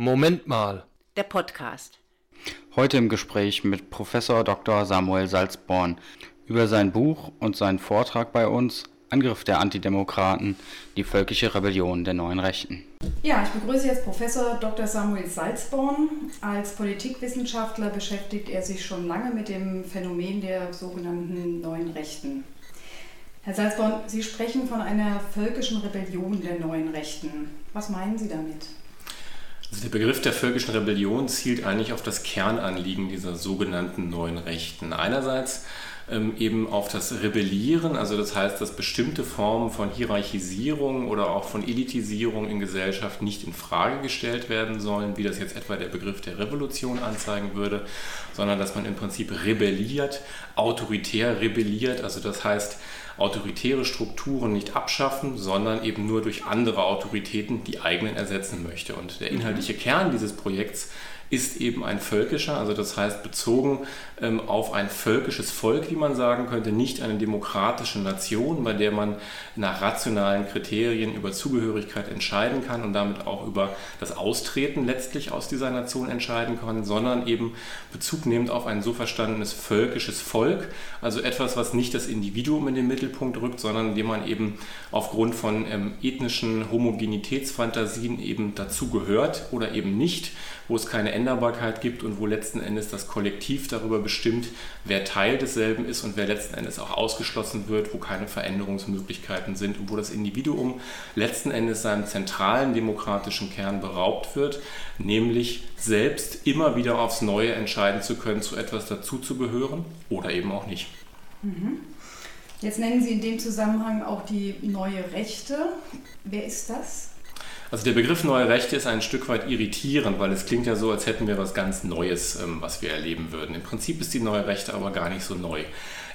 Moment mal. Der Podcast. Heute im Gespräch mit Professor Dr. Samuel Salzborn über sein Buch und seinen Vortrag bei uns Angriff der Antidemokraten, die völkische Rebellion der neuen Rechten. Ja, ich begrüße jetzt Professor Dr. Samuel Salzborn. Als Politikwissenschaftler beschäftigt er sich schon lange mit dem Phänomen der sogenannten neuen Rechten. Herr Salzborn, Sie sprechen von einer völkischen Rebellion der neuen Rechten. Was meinen Sie damit? Also der Begriff der völkischen Rebellion zielt eigentlich auf das Kernanliegen dieser sogenannten neuen Rechten. Einerseits ähm, eben auf das Rebellieren, also das heißt, dass bestimmte Formen von Hierarchisierung oder auch von Elitisierung in Gesellschaft nicht in Frage gestellt werden sollen, wie das jetzt etwa der Begriff der Revolution anzeigen würde, sondern dass man im Prinzip rebelliert, autoritär rebelliert, also das heißt, autoritäre Strukturen nicht abschaffen, sondern eben nur durch andere Autoritäten die eigenen ersetzen möchte. Und der inhaltliche Kern dieses Projekts ist eben ein völkischer, also das heißt bezogen ähm, auf ein völkisches Volk, wie man sagen könnte, nicht eine demokratische Nation, bei der man nach rationalen Kriterien über Zugehörigkeit entscheiden kann und damit auch über das Austreten letztlich aus dieser Nation entscheiden kann, sondern eben Bezug nehmend auf ein so verstandenes völkisches Volk, also etwas, was nicht das Individuum in den Mittelpunkt rückt, sondern dem man eben aufgrund von ähm, ethnischen Homogenitätsfantasien eben dazugehört oder eben nicht, wo es keine Änderbarkeit gibt und wo letzten Endes das Kollektiv darüber bestimmt, wer Teil desselben ist und wer letzten Endes auch ausgeschlossen wird, wo keine Veränderungsmöglichkeiten sind und wo das Individuum letzten Endes seinem zentralen demokratischen Kern beraubt wird, nämlich selbst immer wieder aufs Neue entscheiden zu können, zu etwas dazuzugehören oder eben auch nicht. Mhm. Jetzt nennen Sie in dem Zusammenhang auch die neue Rechte. Wer ist das? Also der Begriff neue Rechte ist ein Stück weit irritierend, weil es klingt ja so, als hätten wir was ganz Neues, ähm, was wir erleben würden. Im Prinzip ist die neue Rechte aber gar nicht so neu.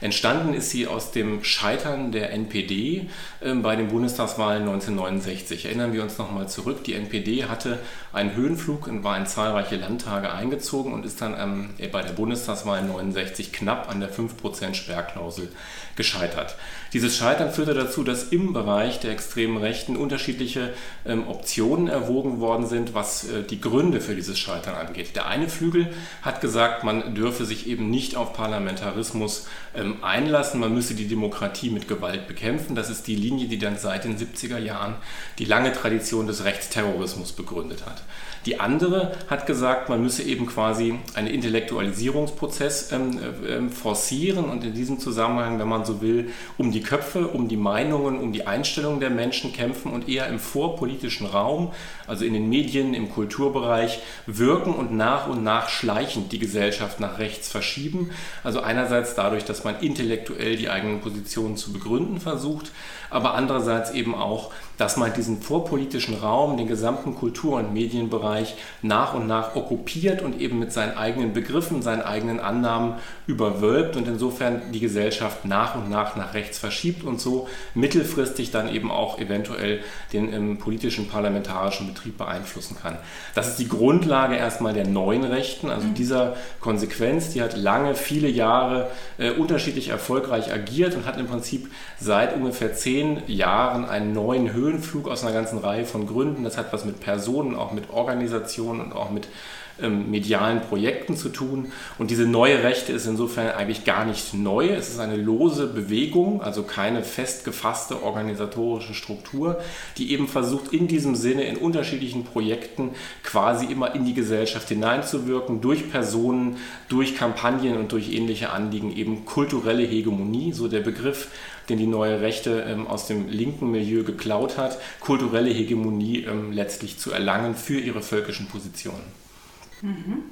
Entstanden ist sie aus dem Scheitern der NPD ähm, bei den Bundestagswahlen 1969. Erinnern wir uns nochmal zurück. Die NPD hatte einen Höhenflug und war in zahlreiche Landtage eingezogen und ist dann ähm, bei der Bundestagswahl 69 knapp an der 5% Sperrklausel gescheitert. Dieses Scheitern führte dazu, dass im Bereich der extremen Rechten unterschiedliche ähm, Optionen erwogen worden sind, was äh, die Gründe für dieses Scheitern angeht. Der eine Flügel hat gesagt, man dürfe sich eben nicht auf Parlamentarismus ähm, einlassen, man müsse die Demokratie mit Gewalt bekämpfen. Das ist die Linie, die dann seit den 70er Jahren die lange Tradition des Rechtsterrorismus begründet hat. Die andere hat gesagt, man müsse eben quasi einen Intellektualisierungsprozess ähm, äh, forcieren und in diesem Zusammenhang, wenn man so will, um die Köpfe, um die Meinungen, um die Einstellungen der Menschen kämpfen und eher im vorpolitischen Raum, also in den Medien, im Kulturbereich, wirken und nach und nach schleichend die Gesellschaft nach rechts verschieben. Also einerseits dadurch, dass man intellektuell die eigenen Positionen zu begründen versucht, aber andererseits eben auch, dass man diesen vorpolitischen Raum, den gesamten Kultur- und Medienbereich nach und nach okkupiert und eben mit seinen eigenen Begriffen, seinen eigenen Annahmen überwölbt und insofern die Gesellschaft nach und nach nach rechts verschiebt und so mittelfristig dann eben auch eventuell den im politischen parlamentarischen Betrieb beeinflussen kann. Das ist die Grundlage erstmal der neuen Rechten, also mhm. dieser Konsequenz, die hat lange, viele Jahre äh, unterschiedlich erfolgreich agiert und hat im Prinzip seit ungefähr zehn Jahren einen neuen Höhenflug aus einer ganzen Reihe von Gründen. Das hat was mit Personen, auch mit Organisationen und auch mit ähm, medialen Projekten zu tun. Und diese neue Rechte ist insofern eigentlich gar nicht neu. Es ist eine lose Bewegung, also keine fest gefasste organisatorische Struktur, die eben versucht, in diesem Sinne in unterschiedlichen Projekten quasi immer in die Gesellschaft hineinzuwirken, durch Personen, durch Kampagnen und durch ähnliche Anliegen, eben kulturelle Hegemonie, so der Begriff, den die neue Rechte ähm, aus dem linken Milieu geklaut hat, kulturelle Hegemonie ähm, letztlich zu erlangen für ihre völkischen Positionen. Mhm.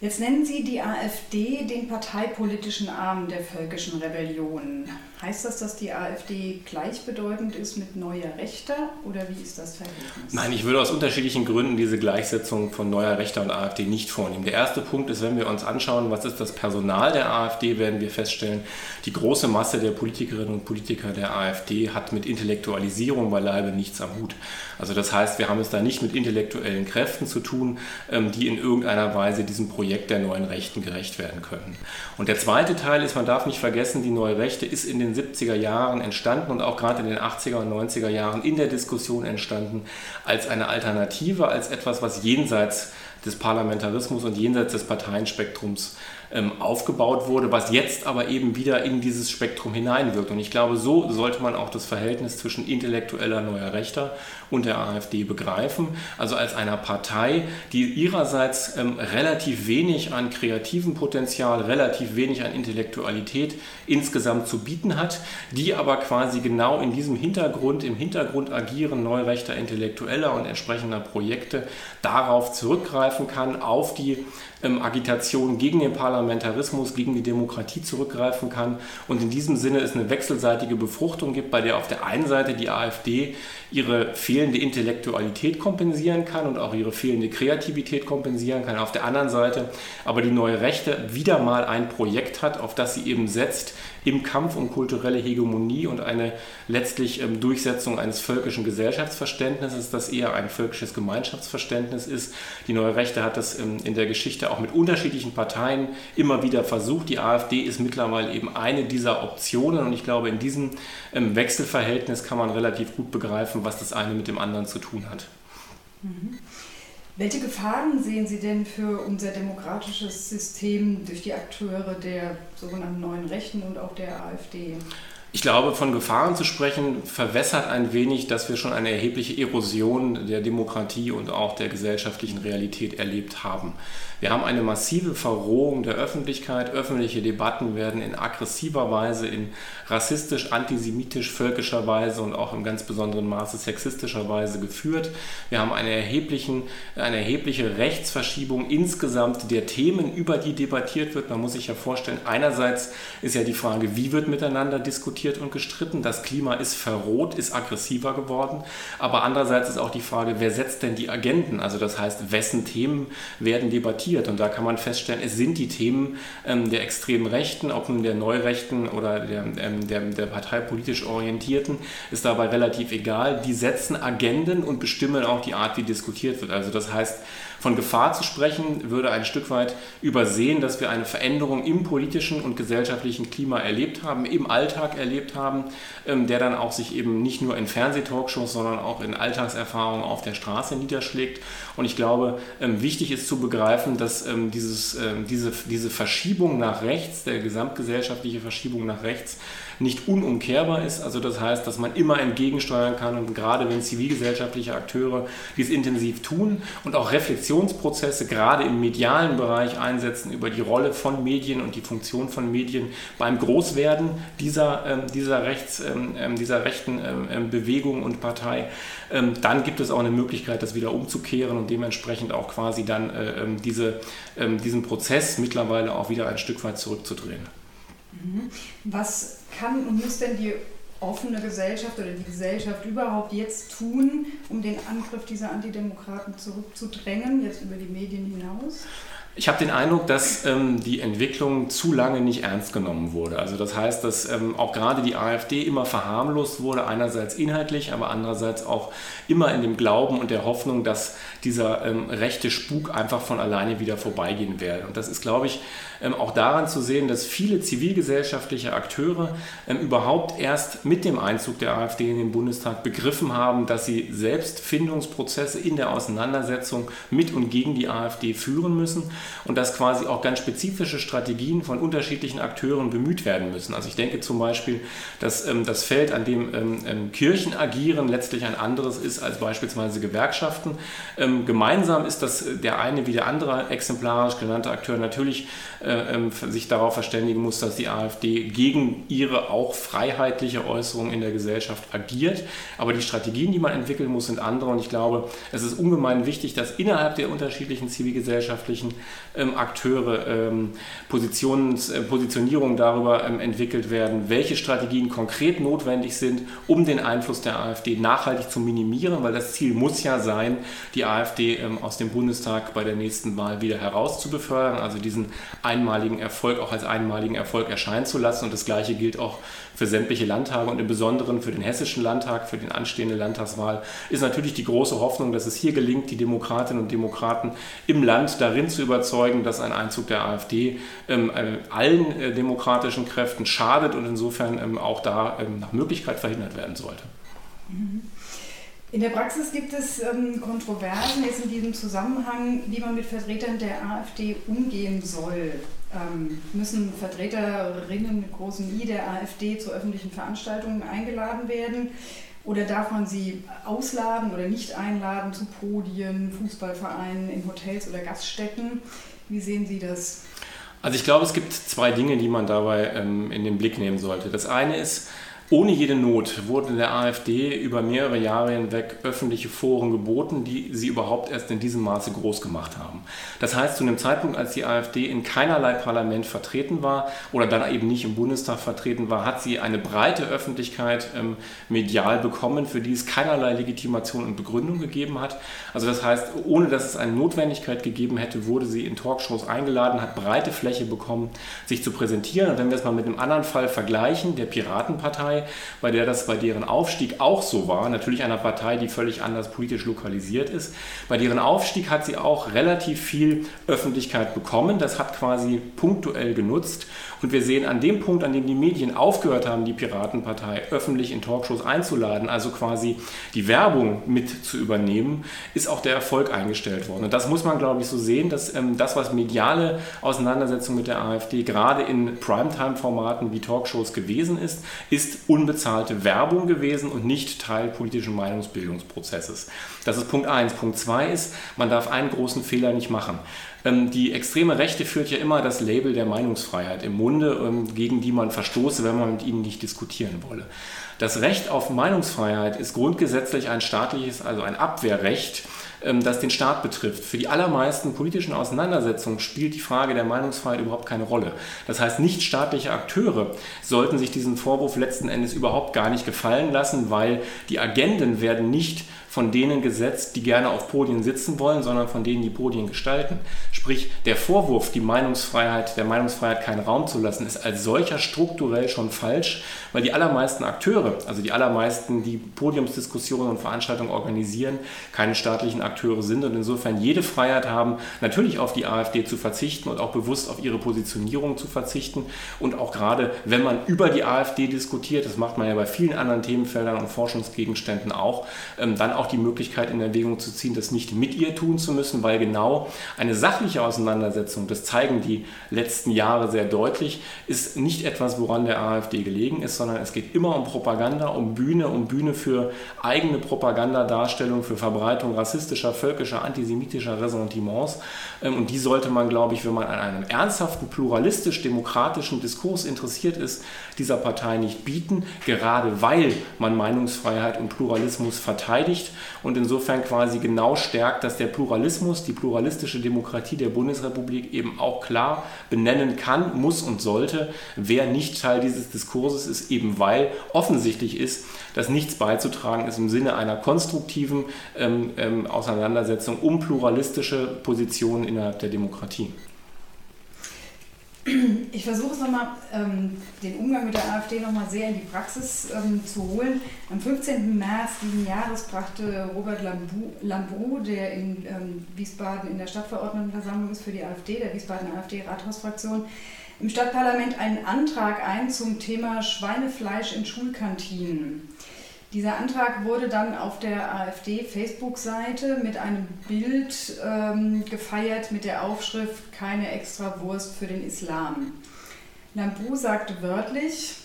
Jetzt nennen Sie die AfD den parteipolitischen Arm der völkischen Rebellion. Heißt das, dass die AfD gleichbedeutend ist mit neuer Rechter oder wie ist das Verhältnis? Nein, ich würde aus unterschiedlichen Gründen diese Gleichsetzung von neuer Rechter und AfD nicht vornehmen. Der erste Punkt ist, wenn wir uns anschauen, was ist das Personal der AfD, werden wir feststellen, die große Masse der Politikerinnen und Politiker der AfD hat mit Intellektualisierung beileibe nichts am Hut. Also das heißt, wir haben es da nicht mit intellektuellen Kräften zu tun, ähm, die in irgendeiner Weise diesem Projekt der neuen Rechten gerecht werden können. Und der zweite Teil ist, man darf nicht vergessen, die neue Rechte ist in den den 70er Jahren entstanden und auch gerade in den 80er und 90er Jahren in der Diskussion entstanden als eine Alternative, als etwas, was jenseits des Parlamentarismus und jenseits des Parteienspektrums ähm, aufgebaut wurde, was jetzt aber eben wieder in dieses Spektrum hineinwirkt. Und ich glaube, so sollte man auch das Verhältnis zwischen intellektueller neuer Rechter und der AfD begreifen. Also als einer Partei, die ihrerseits ähm, relativ wenig an kreativem Potenzial, relativ wenig an Intellektualität insgesamt zu bieten hat, die aber quasi genau in diesem Hintergrund, im Hintergrund agieren neurechter Intellektueller und entsprechender Projekte darauf zurückgreifen kann, auf die ähm, Agitation gegen den Parlamentarismus, gegen die Demokratie zurückgreifen kann und in diesem Sinne es eine wechselseitige Befruchtung gibt, bei der auf der einen Seite die AfD ihre fehlende Intellektualität kompensieren kann und auch ihre fehlende Kreativität kompensieren kann. Auf der anderen Seite aber die neue Rechte wieder mal ein Projekt hat, auf das sie eben setzt im Kampf um kulturelle Hegemonie und eine letztlich ähm, Durchsetzung eines völkischen Gesellschaftsverständnisses, das eher ein völkisches Gemeinschaftsverständnis ist. Die neue Rechte hat das ähm, in der Geschichte auch mit unterschiedlichen Parteien immer wieder versucht. Die AfD ist mittlerweile eben eine dieser Optionen und ich glaube, in diesem ähm, Wechselverhältnis kann man relativ gut begreifen, was das eine mit dem anderen zu tun hat. Mhm. Welche Gefahren sehen Sie denn für unser demokratisches System durch die Akteure der sogenannten neuen Rechten und auch der AfD? Ich glaube, von Gefahren zu sprechen, verwässert ein wenig, dass wir schon eine erhebliche Erosion der Demokratie und auch der gesellschaftlichen Realität erlebt haben. Wir haben eine massive Verrohung der Öffentlichkeit. Öffentliche Debatten werden in aggressiver Weise, in rassistisch, antisemitisch, völkischer Weise und auch im ganz besonderen Maße sexistischer Weise geführt. Wir haben eine, erheblichen, eine erhebliche Rechtsverschiebung insgesamt der Themen, über die debattiert wird. Man muss sich ja vorstellen, einerseits ist ja die Frage, wie wird miteinander diskutiert und gestritten. Das Klima ist verroht, ist aggressiver geworden. Aber andererseits ist auch die Frage, wer setzt denn die Agenten? Also das heißt, wessen Themen werden debattiert? diskutiert. Und da kann man feststellen, es sind die Themen ähm, der extremen Rechten, ob nun der Neurechten oder der, ähm, der, der parteipolitisch Orientierten, ist dabei relativ egal. Die setzen Agenden und bestimmen auch die Art, wie diskutiert wird. Also das heißt, von Gefahr zu sprechen, würde ein Stück weit übersehen, dass wir eine Veränderung im politischen und gesellschaftlichen Klima erlebt haben, im Alltag erlebt haben, ähm, der dann auch sich eben nicht nur in Fernsehtalkshows, sondern auch in Alltagserfahrungen auf der Straße niederschlägt. Und ich glaube, ähm, wichtig ist zu begreifen, dass ähm, dieses, diese, diese Verschiebung nach rechts, der gesamtgesellschaftliche Verschiebung nach rechts, nicht unumkehrbar ist. Also das heißt, dass man immer entgegensteuern kann und gerade wenn zivilgesellschaftliche Akteure dies intensiv tun und auch Reflexionsprozesse gerade im medialen Bereich einsetzen über die Rolle von Medien und die Funktion von Medien beim Großwerden dieser, ähm, dieser, Rechts, ähm, ähm dieser rechten ähm, ähm, Bewegung und Partei, ähm, dann gibt es auch eine Möglichkeit, das wieder umzukehren und dementsprechend auch quasi dann äh, diese, diesen Prozess mittlerweile auch wieder ein Stück weit zurückzudrehen. Mhm. Was kann und muss denn die offene Gesellschaft oder die Gesellschaft überhaupt jetzt tun, um den Angriff dieser Antidemokraten zurückzudrängen, jetzt über die Medien hinaus? Ich habe den Eindruck, dass ähm, die Entwicklung zu lange nicht ernst genommen wurde. Also das heißt, dass ähm, auch gerade die AfD immer verharmlost wurde, einerseits inhaltlich, aber andererseits auch immer in dem Glauben und der Hoffnung, dass dieser ähm, rechte Spuk einfach von alleine wieder vorbeigehen werde. Und das ist, glaube ich, ähm, auch daran zu sehen, dass viele zivilgesellschaftliche Akteure ähm, überhaupt erst mit dem Einzug der AfD in den Bundestag begriffen haben, dass sie selbst Findungsprozesse in der Auseinandersetzung mit und gegen die AfD führen müssen und dass quasi auch ganz spezifische Strategien von unterschiedlichen Akteuren bemüht werden müssen. Also ich denke zum Beispiel, dass ähm, das Feld, an dem Kirchen agieren, letztlich ein anderes ist als beispielsweise Gewerkschaften. gemeinsam ist, dass der eine wie der andere exemplarisch genannte Akteur natürlich äh, ähm, sich darauf verständigen muss, dass die AfD gegen ihre auch freiheitliche Äußerung in der Gesellschaft agiert. Aber die Strategien, die man entwickeln muss, sind andere. Und ich glaube, es ist ungemein wichtig, dass innerhalb der unterschiedlichen zivilgesellschaftlichen ähm, Akteure ähm, Positions, äh, Positionierungen darüber ähm, entwickelt werden, welche Strategien konkret notwendig sind, um den Einfluss der AfD nachhaltig zu minimieren, weil das Ziel muss ja sein, die AfD ähm, aus dem Bundestag bei der nächsten Wahl wieder herauszubefördern, also diesen einmaligen Erfolg auch als einmaligen Erfolg erscheinen zu lassen. Und das Gleiche gilt auch für sämtliche Landtage und im Besonderen für den Hessischen Landtag, für die anstehende Landtagswahl, ist natürlich die große Hoffnung, dass es hier gelingt, die Demokratinnen und Demokraten im Land darin zu überzeugen, überzeugen, dass ein Einzug der AfD ähm, äh, allen äh, demokratischen Kräften schadet und insofern ähm, auch da ähm, nach Möglichkeit verhindert werden sollte. Mhm. In der Praxis gibt es ähm, Kontroversen jetzt in diesem Zusammenhang, wie man mit Vertretern der AfD umgehen soll. Ähm, müssen Vertreterinnen mit großem I der AfD zu öffentlichen Veranstaltungen eingeladen werden? Oder darf man sie ausladen oder nicht einladen zu Podien, Fußballvereinen, in Hotels oder Gaststätten? Wie sehen Sie das? Also ich glaube, es gibt zwei Dinge, die man dabei ähm, in den Blick nehmen sollte. Das eine ist, ohne jede Not wurden der AfD über mehrere Jahre hinweg öffentliche Foren geboten, die sie überhaupt erst in diesem Maße groß gemacht haben. Das heißt, zu einem Zeitpunkt, als die AfD in keinerlei Parlament vertreten war oder dann eben nicht im Bundestag vertreten war, hat sie eine breite Öffentlichkeit ähm, medial bekommen, für die es keinerlei Legitimation und Begründung gegeben hat. Also das heißt, ohne dass es eine Notwendigkeit gegeben hätte, wurde sie in Talkshows eingeladen, hat breite Fläche bekommen, sich zu präsentieren. Und wenn wir es mal mit einem anderen Fall vergleichen, der Piratenpartei, bei der das bei deren Aufstieg auch so war, natürlich einer Partei, die völlig anders politisch lokalisiert ist. Bei deren Aufstieg hat sie auch relativ viel Öffentlichkeit bekommen. Das hat quasi punktuell genutzt. Und wir sehen an dem Punkt, an dem die Medien aufgehört haben, die Piratenpartei öffentlich in Talkshows einzuladen, also quasi die Werbung mit zu übernehmen, ist auch der Erfolg eingestellt worden. Und das muss man, glaube ich, so sehen, dass ähm, das, was mediale Auseinandersetzung mit der AfD gerade in Primetime-Formaten wie Talkshows gewesen ist, ist unbezahlte Werbung gewesen und nicht Teil politischen Meinungsbildungsprozesses. Das ist Punkt 1. Punkt 2 ist, man darf einen großen Fehler nicht machen. Ähm, die extreme Rechte führt ja immer das Label der Meinungsfreiheit im Munde, ähm, gegen die man verstoße, wenn man mit ihnen nicht diskutieren wolle. Das Recht auf Meinungsfreiheit ist grundgesetzlich ein staatliches, also ein Abwehrrecht, ähm, das den Staat betrifft. Für die allermeisten politischen Auseinandersetzungen spielt die Frage der Meinungsfreiheit überhaupt keine Rolle. Das heißt, nichtstaatliche Akteure sollten sich diesen Vorwurf letzten Endes überhaupt gar nicht gefallen lassen, weil die Agenden werden nicht von denen gesetzt, die gerne auf Podien sitzen wollen, sondern von denen, die Podien gestalten. Sprich, der Vorwurf, die Meinungsfreiheit, der Meinungsfreiheit keinen Raum zu lassen, ist als solcher strukturell schon falsch, weil die allermeisten Akteure, also die allermeisten, die Podiumsdiskussionen und Veranstaltungen organisieren, keine staatlichen Akteure sind und insofern jede Freiheit haben, natürlich auf die AfD zu verzichten und auch bewusst auf ihre Positionierung zu verzichten und auch gerade, wenn man über die AfD diskutiert, das macht man ja bei vielen anderen Themenfeldern und Forschungsgegenständen auch, ähm, dann auch die Möglichkeit in Erwägung zu ziehen, das nicht mit ihr tun zu müssen, weil genau eine sachliche Auseinandersetzung, das zeigen die letzten Jahre sehr deutlich, ist nicht etwas, woran der AfD gelegen ist, sondern es geht immer um Propaganda, um Bühne, um Bühne für eigene Propagandadarstellung, für Verbreitung rassistischer, völkischer, antisemitischer Ressentiments. Ähm, und die sollte man, glaube ich, wenn man an einem ernsthaften, pluralistisch-demokratischen Diskurs interessiert ist, dieser Partei nicht bieten, gerade weil man Meinungsfreiheit und Pluralismus verteidigt und insofern quasi genau stärkt, dass der Pluralismus, die pluralistische Demokratie der Bundesrepublik eben auch klar benennen kann, muss und sollte, wer nicht Teil dieses Diskurses ist, eben weil offensichtlich ist, dass nichts beizutragen ist im Sinne einer konstruktiven ähm, ähm, Auseinandersetzung um pluralistische Positionen innerhalb der Demokratie. Ich versuche es nochmal, ähm, den Umgang mit der AfD nochmal sehr in die Praxis ähm, zu holen. Am 15. März diesen Jahres brachte Robert Lambrou, der in ähm, Wiesbaden in der Stadtverordnetenversammlung ist für die AfD, der Wiesbaden AfD-Rathausfraktion, im Stadtparlament einen Antrag ein zum Thema Schweinefleisch in Schulkantinen. Dieser Antrag wurde dann auf der AfD-Facebook-Seite mit einem Bild ähm, gefeiert mit der Aufschrift Keine extra Wurst für den Islam. Lambrou sagte wörtlich,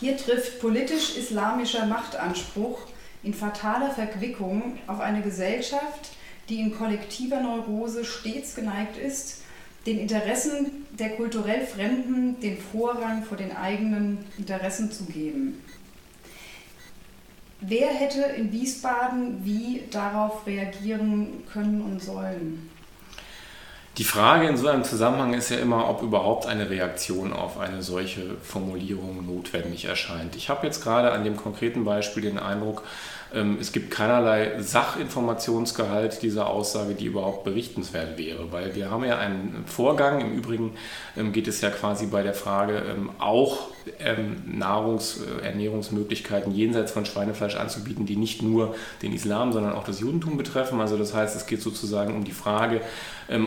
hier trifft politisch-islamischer Machtanspruch in fataler Verquickung auf eine Gesellschaft, die in kollektiver Neurose stets geneigt ist, den Interessen der kulturell Fremden den Vorrang vor den eigenen Interessen zu geben. Wer hätte in Wiesbaden wie darauf reagieren können und sollen? Die Frage in so einem Zusammenhang ist ja immer, ob überhaupt eine Reaktion auf eine solche Formulierung notwendig erscheint. Ich habe jetzt gerade an dem konkreten Beispiel den Eindruck, Ähm, es gibt keinerlei Sachinformationsgehalt dieser Aussage, die überhaupt berichtenswert wäre, weil wir haben ja einen Vorgang, im Übrigen ähm, geht es ja quasi bei der Frage ähm, Nahrungs-, äh, Ernährungsmöglichkeiten jenseits von Schweinefleisch anzubieten, die nicht nur den Islam, sondern auch das Judentum betreffen. Also das heißt, es geht sozusagen um die Frage,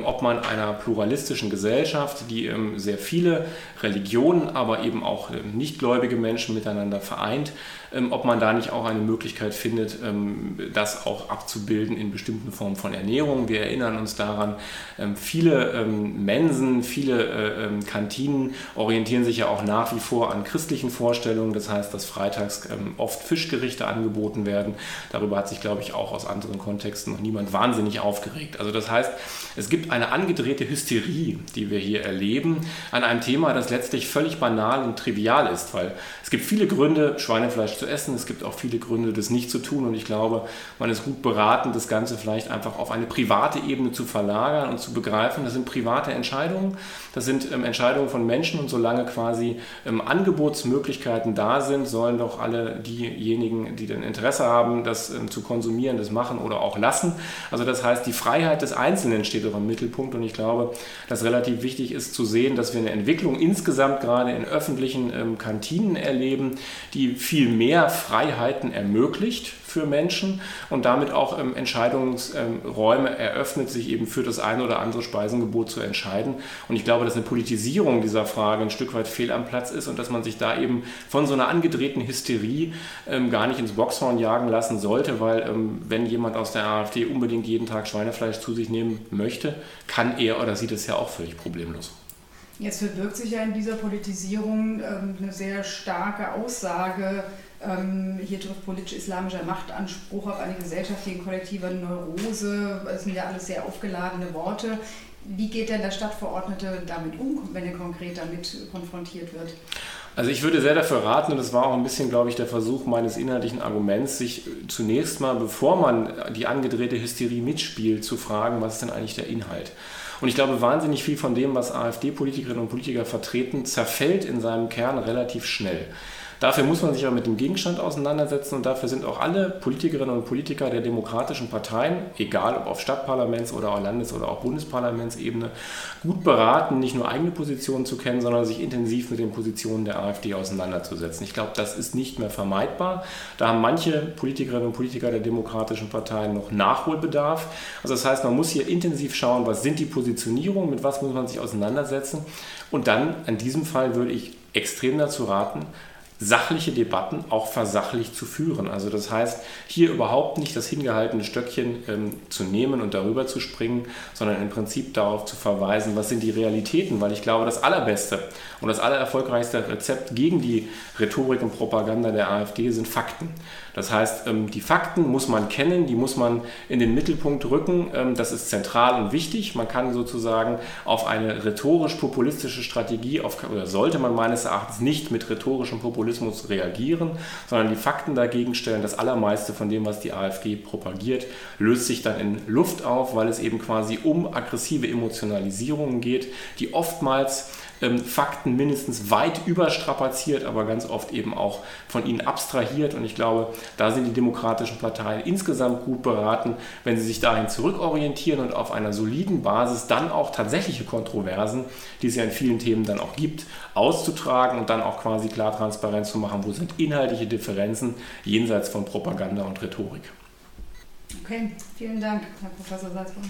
ob man einer pluralistischen Gesellschaft, die sehr viele Religionen, aber eben auch nichtgläubige Menschen miteinander vereint, ähm, ob man da nicht auch eine Möglichkeit findet, ähm, das auch abzubilden in bestimmten Formen von Ernährung. Wir erinnern uns daran, ähm, viele Mensen, viele äh, Kantinen orientieren sich ja auch nach wie vor an christlichen Vorstellungen. Das heißt, dass freitags oft Fischgerichte angeboten werden. Darüber hat sich, glaube ich, auch aus anderen Kontexten noch niemand wahnsinnig aufgeregt. Also das heißt, es gibt eine angedrehte Hysterie, die wir hier erleben, an einem Thema, das letztlich völlig banal und trivial ist, weil es gibt viele Gründe, Schweinefleisch zu essen. Es gibt auch viele Gründe, das nicht zu tun. Und ich glaube, man ist gut beraten, das Ganze vielleicht einfach auf eine private Ebene zu verlagern und zu begreifen. Das sind private Entscheidungen. Das sind ähm, Entscheidungen von Menschen. Und solange quasi ähm, Angebotsmöglichkeiten da sind, sollen doch alle diejenigen, die dann Interesse haben, das ähm, zu konsumieren, das machen oder auch lassen. Also das heißt, die Freiheit des Einzelnen steht doch im Mittelpunkt. Und ich glaube, dass relativ wichtig ist zu sehen, dass wir eine Entwicklung insgesamt gerade in öffentlichen ähm, Kantinen erleben, die viel mehr mehr Freiheiten ermöglicht für Menschen und damit auch ähm, Entscheidungsräume eröffnet, sich eben für das eine oder andere Speisengebot zu entscheiden. Und ich glaube, dass eine Politisierung dieser Frage ein Stück weit fehl am Platz ist und dass man sich da eben von so einer angedrehten Hysterie ähm, gar nicht ins Boxhorn jagen lassen sollte, weil ähm, wenn jemand aus der AfD unbedingt jeden Tag Schweinefleisch zu sich nehmen möchte, kann er oder sie das ja auch völlig problemlos. Jetzt verbirgt sich ja in dieser Politisierung ähm, eine sehr starke Aussage, ähm, hier trifft politisch-islamischer Machtanspruch auf eine gesellschaftliche kollektive Neurose. Das sind ja alles sehr aufgeladene Worte. Wie geht denn der Stadtverordnete damit um, wenn er konkret damit konfrontiert wird? Also ich würde sehr dafür raten, und das war auch ein bisschen, glaube ich, der Versuch meines inhaltlichen Arguments, sich zunächst mal, bevor man die angedrehte Hysterie mitspielt, zu fragen, was ist denn eigentlich der Inhalt? Und ich glaube, wahnsinnig viel von dem, was AfD-Politikerinnen und Politiker vertreten, zerfällt in seinem Kern relativ schnell. Dafür muss man sich aber mit dem Gegenstand auseinandersetzen und dafür sind auch alle Politikerinnen und Politiker der demokratischen Parteien, egal ob auf Stadtparlaments- oder Landes- oder auch Bundesparlamentsebene, gut beraten, nicht nur eigene Positionen zu kennen, sondern sich intensiv mit den Positionen der AfD auseinanderzusetzen. Ich glaube, das ist nicht mehr vermeidbar. Da haben manche Politikerinnen und Politiker der demokratischen Parteien noch Nachholbedarf. Also das heißt, man muss hier intensiv schauen, was sind die Positionierungen, mit was muss man sich auseinandersetzen. Und dann, in diesem Fall würde ich extrem dazu raten, sachliche Debatten auch versachlich zu führen. Also das heißt, hier überhaupt nicht das hingehaltene Stöckchen ähm, zu nehmen und darüber zu springen, sondern im Prinzip darauf zu verweisen, was sind die Realitäten, weil ich glaube, das allerbeste und das allererfolgreichste Rezept gegen die Rhetorik und Propaganda der AfD sind Fakten. Das heißt, ähm, die Fakten muss man kennen, die muss man in den Mittelpunkt rücken. Ähm, das ist zentral und wichtig. Man kann sozusagen auf eine rhetorisch-populistische Strategie, auf, oder sollte man meines Erachtens nicht mit rhetorischem Populismus reagieren, sondern die Fakten dagegen stellen. Das allermeiste von dem, was die AfD propagiert, löst sich dann in Luft auf, weil es eben quasi um aggressive Emotionalisierungen geht, die oftmals ähm, Fakten mindestens weit überstrapaziert, aber ganz oft eben auch von ihnen abstrahiert. Und ich glaube, da sind die demokratischen Parteien insgesamt gut beraten, wenn sie sich dahin zurückorientieren und auf einer soliden Basis dann auch tatsächliche Kontroversen, die es ja in vielen Themen dann auch gibt, auszutragen und dann auch quasi klar transparent zu machen, wo sind inhaltliche Differenzen jenseits von Propaganda und Rhetorik. Okay, vielen Dank, Herr Professor Salzburg.